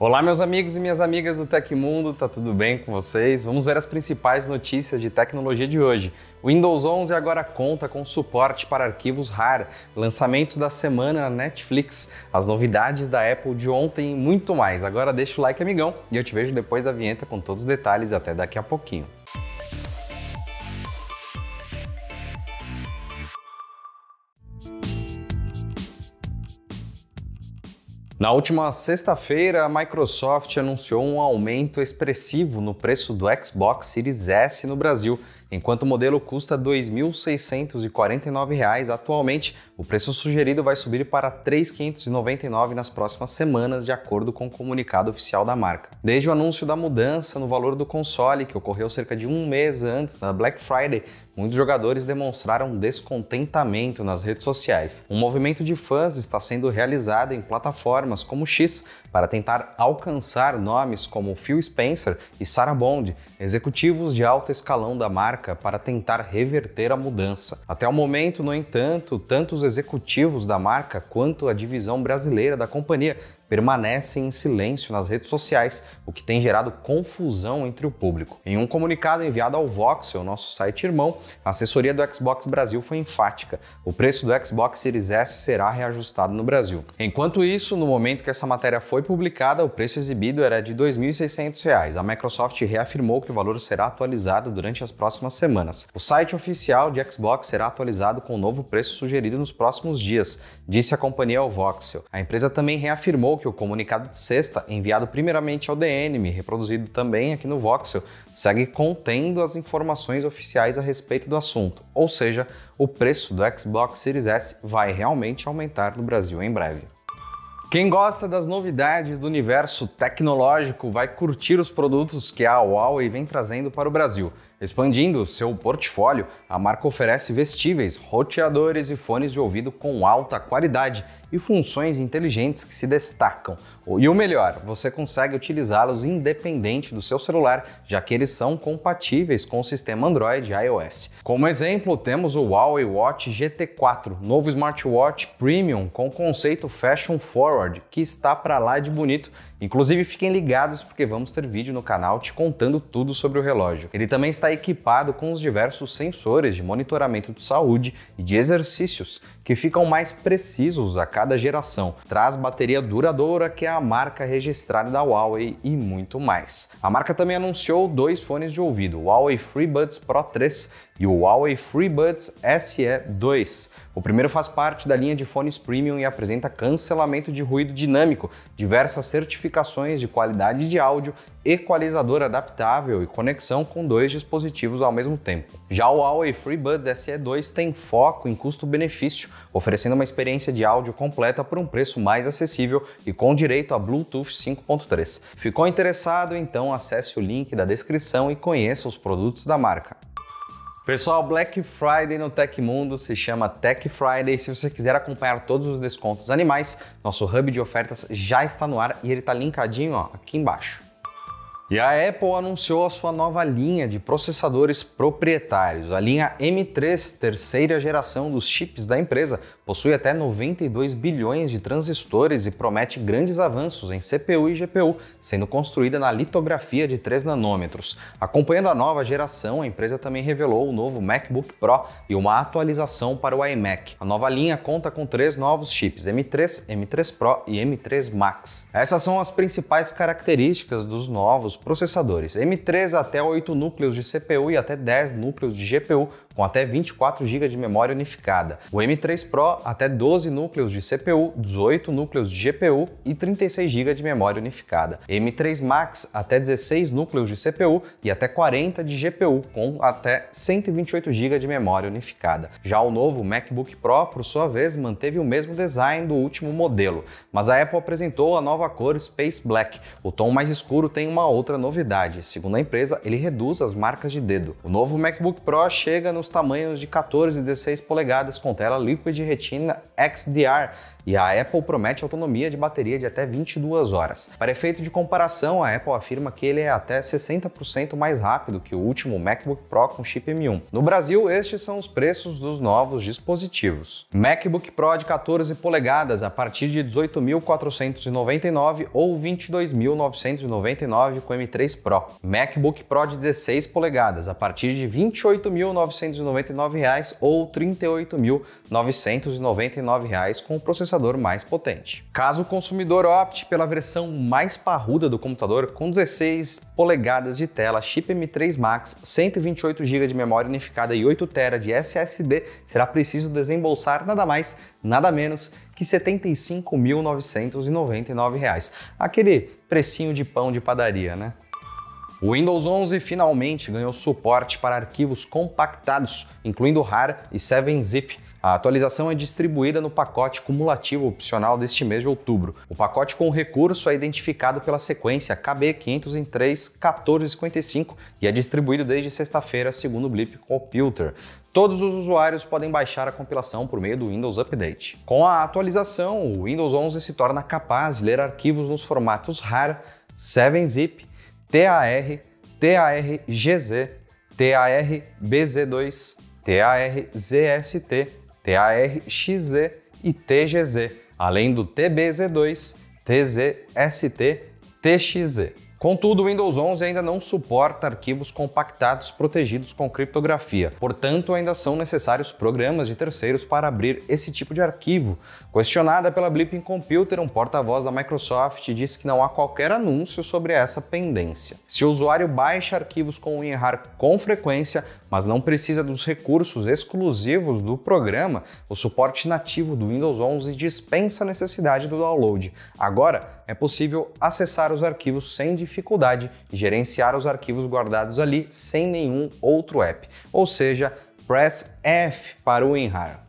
Olá, meus amigos e minhas amigas do Tecmundo, tá tudo bem com vocês? Vamos ver as principais notícias de tecnologia de hoje. O Windows 11 agora conta com suporte para arquivos RAR, lançamentos da semana na Netflix, as novidades da Apple de ontem e muito mais. Agora deixa o like, amigão, e eu te vejo depois da vinheta com todos os detalhes até daqui a pouquinho. Na última sexta-feira, a Microsoft anunciou um aumento expressivo no preço do Xbox Series S no Brasil Enquanto o modelo custa R$ 2.649, atualmente o preço sugerido vai subir para R$ 3.599 nas próximas semanas, de acordo com o comunicado oficial da marca. Desde o anúncio da mudança no valor do console, que ocorreu cerca de um mês antes da Black Friday, muitos jogadores demonstraram descontentamento nas redes sociais. Um movimento de fãs está sendo realizado em plataformas como X para tentar alcançar nomes como Phil Spencer e Sarah Bond, executivos de alto escalão da marca marca para tentar reverter a mudança. Até o momento, no entanto, tanto os executivos da marca quanto a divisão brasileira da companhia permanecem em silêncio nas redes sociais, o que tem gerado confusão entre o público. Em um comunicado enviado ao Voxel, nosso site irmão, a assessoria do Xbox Brasil foi enfática: o preço do Xbox Series S será reajustado no Brasil. Enquanto isso, no momento que essa matéria foi publicada, o preço exibido era de R$ 2.600. A Microsoft reafirmou que o valor será atualizado durante as próximas semanas. O site oficial de Xbox será atualizado com o novo preço sugerido nos próximos dias, disse a companhia ao Voxel. A empresa também reafirmou que o comunicado de sexta, enviado primeiramente ao DNM, reproduzido também aqui no Voxel, segue contendo as informações oficiais a respeito do assunto, ou seja, o preço do Xbox Series S vai realmente aumentar no Brasil em breve. Quem gosta das novidades do universo tecnológico vai curtir os produtos que a Huawei vem trazendo para o Brasil. Expandindo seu portfólio, a marca oferece vestíveis, roteadores e fones de ouvido com alta qualidade e funções inteligentes que se destacam. E o melhor, você consegue utilizá-los independente do seu celular, já que eles são compatíveis com o sistema Android e iOS. Como exemplo, temos o Huawei Watch GT4, novo smartwatch premium com conceito fashion forward, que está para lá de bonito Inclusive, fiquem ligados porque vamos ter vídeo no canal te contando tudo sobre o relógio. Ele também está equipado com os diversos sensores de monitoramento de saúde e de exercícios, que ficam mais precisos a cada geração. Traz bateria duradoura, que é a marca registrada da Huawei e muito mais. A marca também anunciou dois fones de ouvido, o Huawei FreeBuds Pro 3 e o Huawei FreeBuds SE2. O primeiro faz parte da linha de fones premium e apresenta cancelamento de ruído dinâmico, diversas certificações de qualidade de áudio, equalizador adaptável e conexão com dois dispositivos ao mesmo tempo. Já o Huawei FreeBuds SE2 tem foco em custo-benefício, oferecendo uma experiência de áudio completa por um preço mais acessível e com direito a Bluetooth 5.3. Ficou interessado? Então acesse o link da descrição e conheça os produtos da marca. Pessoal, Black Friday no Tecmundo se chama Tech Friday. Se você quiser acompanhar todos os descontos animais, nosso hub de ofertas já está no ar e ele está linkadinho ó, aqui embaixo. E a Apple anunciou a sua nova linha de processadores proprietários. A linha M3, terceira geração dos chips da empresa, possui até 92 bilhões de transistores e promete grandes avanços em CPU e GPU, sendo construída na litografia de 3 nanômetros. Acompanhando a nova geração, a empresa também revelou o novo MacBook Pro e uma atualização para o iMac. A nova linha conta com três novos chips, M3, M3 Pro e M3 Max. Essas são as principais características dos novos processadores. M3 até 8 núcleos de CPU e até 10 núcleos de GPU, com até 24 GB de memória unificada. O M3 Pro até 12 núcleos de CPU, 18 núcleos de GPU e 36 GB de memória unificada. M3 Max até 16 núcleos de CPU e até 40 de GPU, com até 128 GB de memória unificada. Já o novo MacBook Pro, por sua vez, manteve o mesmo design do último modelo, mas a Apple apresentou a nova cor Space Black. O tom mais escuro tem uma outra novidade. Segundo a empresa, ele reduz as marcas de dedo. O novo MacBook Pro chega nos tamanhos de 14 e 16 polegadas com tela Liquid Retina XDR e a Apple promete autonomia de bateria de até 22 horas. Para efeito de comparação, a Apple afirma que ele é até 60% mais rápido que o último MacBook Pro com chip M1. No Brasil, estes são os preços dos novos dispositivos. MacBook Pro de 14 polegadas a partir de 18.499 ou 22.999 com M3 Pro. MacBook Pro de 16 polegadas a partir de 28.999 reais ou 38.999 reais com o processador mais potente. Caso o consumidor opte pela versão mais parruda do computador com 16 polegadas de tela, chip M3 Max, 128 GB de memória unificada e 8 TB de SSD, será preciso desembolsar nada mais, nada menos que R$ 75.999. Aquele precinho de pão de padaria, né? O Windows 11 finalmente ganhou suporte para arquivos compactados, incluindo RAR e 7-zip. A atualização é distribuída no pacote cumulativo opcional deste mês de outubro. O pacote com recurso é identificado pela sequência KB503-1455 e é distribuído desde sexta-feira, segundo o Blip Computer. Todos os usuários podem baixar a compilação por meio do Windows Update. Com a atualização, o Windows 11 se torna capaz de ler arquivos nos formatos RAR, 7-zip TAR, TARGZ, TARBZ2, TARZST, TARXZ e TGZ, além do TBZ2, TZST, TXZ. Contudo, o Windows 11 ainda não suporta arquivos compactados protegidos com criptografia. Portanto, ainda são necessários programas de terceiros para abrir esse tipo de arquivo. Questionada pela Blipping Computer, um porta-voz da Microsoft disse que não há qualquer anúncio sobre essa pendência. Se o usuário baixa arquivos com WinRAR com frequência, mas não precisa dos recursos exclusivos do programa, o suporte nativo do Windows 11 dispensa a necessidade do download. Agora, é possível acessar os arquivos sem dificuldade e gerenciar os arquivos guardados ali sem nenhum outro app. Ou seja, press F para o WinRAR.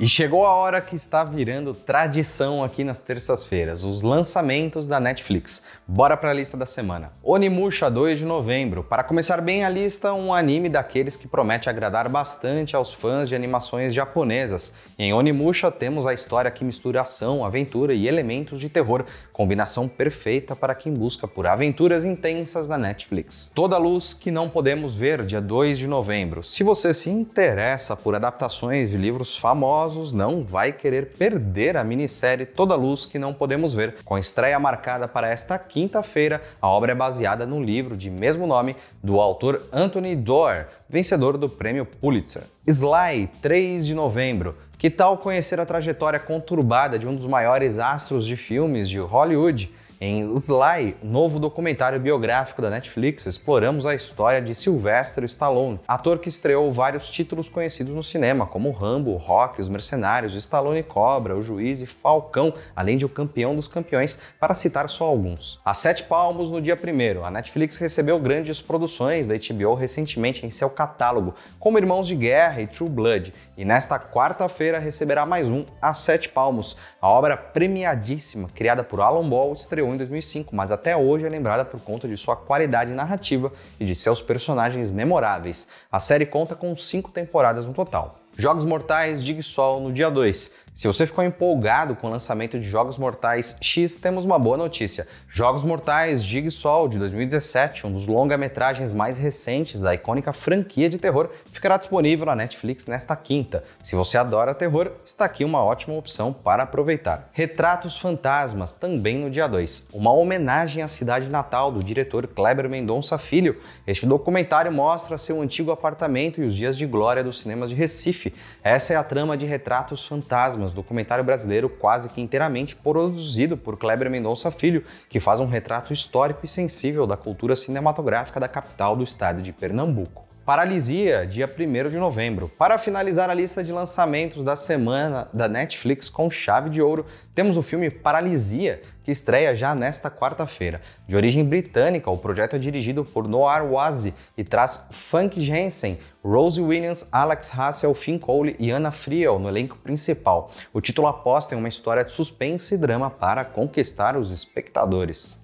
E chegou a hora que está virando tradição aqui nas terças-feiras, os lançamentos da Netflix. Bora para a lista da semana. Onimusha 2 de novembro. Para começar bem a lista, um anime daqueles que promete agradar bastante aos fãs de animações japonesas. Em Onimusha temos a história que mistura ação, aventura e elementos de terror, combinação perfeita para quem busca por aventuras intensas da Netflix. Toda luz que não podemos ver dia 2 de novembro. Se você se interessa por adaptações de livros famosos, não vai querer perder a minissérie Toda Luz que Não Podemos Ver. Com estreia marcada para esta quinta-feira, a obra é baseada no livro de mesmo nome do autor Anthony Doerr, vencedor do prêmio Pulitzer. Sly, 3 de novembro. Que tal conhecer a trajetória conturbada de um dos maiores astros de filmes de Hollywood? Em Sly, novo documentário biográfico da Netflix, exploramos a história de Sylvester Stallone, ator que estreou vários títulos conhecidos no cinema, como Rambo, Rock, Os Mercenários, Stallone Cobra, O Juiz e Falcão, além de O Campeão dos Campeões, para citar só alguns. A sete palmos no dia primeiro, a Netflix recebeu grandes produções da HBO recentemente em seu catálogo, como Irmãos de Guerra e True Blood, e nesta quarta-feira receberá mais um, A Sete Palmos, a obra premiadíssima criada por Alan Ball, estreou em 2005, mas até hoje é lembrada por conta de sua qualidade narrativa e de seus personagens memoráveis. A série conta com cinco temporadas no total. Jogos Mortais Sol no dia 2. Se você ficou empolgado com o lançamento de Jogos Mortais X, temos uma boa notícia. Jogos Mortais Sol de 2017, um dos longa-metragens mais recentes da icônica franquia de terror, ficará disponível na Netflix nesta quinta. Se você adora terror, está aqui uma ótima opção para aproveitar. Retratos Fantasmas, também no dia 2. Uma homenagem à cidade natal do diretor Kleber Mendonça Filho. Este documentário mostra seu antigo apartamento e os dias de glória dos cinemas de Recife. Essa é a trama de Retratos Fantasmas documentário brasileiro quase que inteiramente produzido por Kleber Mendonça Filho, que faz um retrato histórico e sensível da cultura cinematográfica da capital do estado de Pernambuco. Paralisia, dia 1 de novembro. Para finalizar a lista de lançamentos da semana da Netflix com chave de ouro, temos o filme Paralisia, que estreia já nesta quarta-feira. De origem britânica, o projeto é dirigido por Noir Wazi e traz Funk Jensen, Rosie Williams, Alex Hassel, Finn Cole e Anna Friel no elenco principal. O título aposta em uma história de suspense e drama para conquistar os espectadores.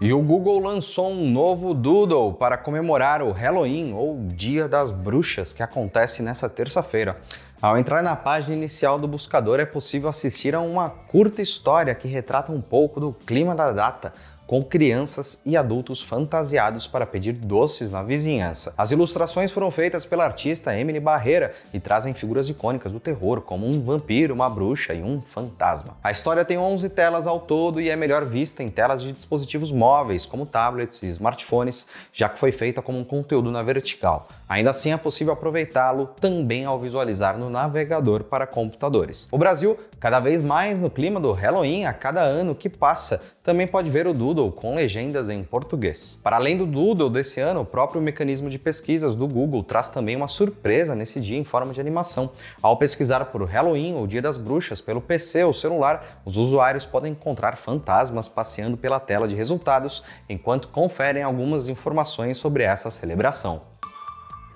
E o Google lançou um novo Doodle para comemorar o Halloween ou Dia das Bruxas, que acontece nessa terça-feira. Ao entrar na página inicial do buscador é possível assistir a uma curta história que retrata um pouco do clima da data, com crianças e adultos fantasiados para pedir doces na vizinhança. As ilustrações foram feitas pela artista Emily Barreira e trazem figuras icônicas do terror, como um vampiro, uma bruxa e um fantasma. A história tem 11 telas ao todo e é melhor vista em telas de dispositivos móveis, como tablets e smartphones, já que foi feita como um conteúdo na vertical. Ainda assim, é possível aproveitá-lo também ao visualizar no navegador para computadores. O Brasil, cada vez mais no clima do Halloween a cada ano que passa, também pode ver o Doodle com legendas em português. Para além do Doodle desse ano, o próprio mecanismo de pesquisas do Google traz também uma surpresa nesse dia em forma de animação. Ao pesquisar por Halloween ou Dia das Bruxas pelo PC ou celular, os usuários podem encontrar fantasmas passeando pela tela de resultados enquanto conferem algumas informações sobre essa celebração.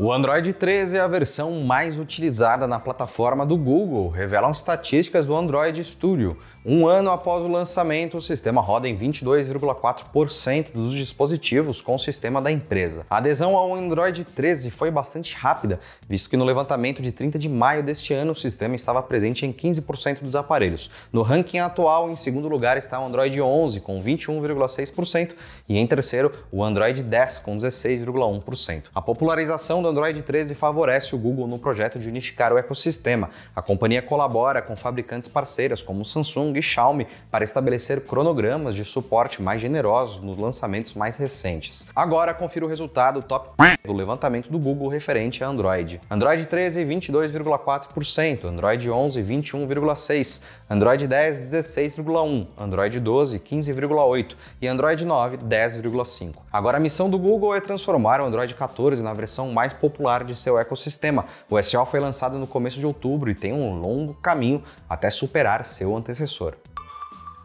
O Android 13 é a versão mais utilizada na plataforma do Google, revelam estatísticas do Android Studio. Um ano após o lançamento, o sistema roda em 22,4% dos dispositivos com o sistema da empresa. A adesão ao Android 13 foi bastante rápida, visto que no levantamento de 30 de maio deste ano o sistema estava presente em 15% dos aparelhos. No ranking atual, em segundo lugar está o Android 11 com 21,6% e em terceiro o Android 10 com 16,1%. A popularização Android 13 favorece o Google no projeto de unificar o ecossistema. A companhia colabora com fabricantes parceiras como Samsung e Xiaomi para estabelecer cronogramas de suporte mais generosos nos lançamentos mais recentes. Agora confira o resultado top do levantamento do Google referente a Android. Android 13 22,4%, Android 11 21,6%, Android 10 16,1%, Android 12 15,8% e Android 9 10,5%. Agora a missão do Google é transformar o Android 14 na versão mais popular de seu ecossistema. O SO foi lançado no começo de outubro e tem um longo caminho até superar seu antecessor.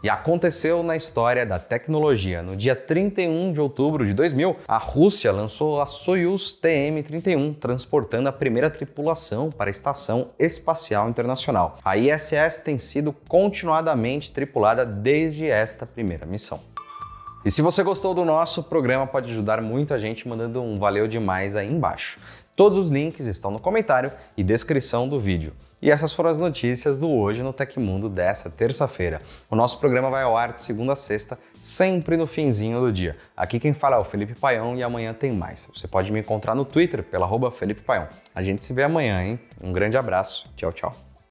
E aconteceu na história da tecnologia. No dia 31 de outubro de 2000, a Rússia lançou a Soyuz TM-31, transportando a primeira tripulação para a Estação Espacial Internacional. A ISS tem sido continuadamente tripulada desde esta primeira missão. E se você gostou do nosso programa, pode ajudar muito a gente mandando um valeu demais aí embaixo. Todos os links estão no comentário e descrição do vídeo. E essas foram as notícias do Hoje no Tecmundo dessa terça-feira. O nosso programa vai ao ar de segunda a sexta, sempre no finzinho do dia. Aqui quem fala é o Felipe Paião e amanhã tem mais. Você pode me encontrar no Twitter pela arroba Felipe Paião. A gente se vê amanhã, hein? Um grande abraço. Tchau, tchau.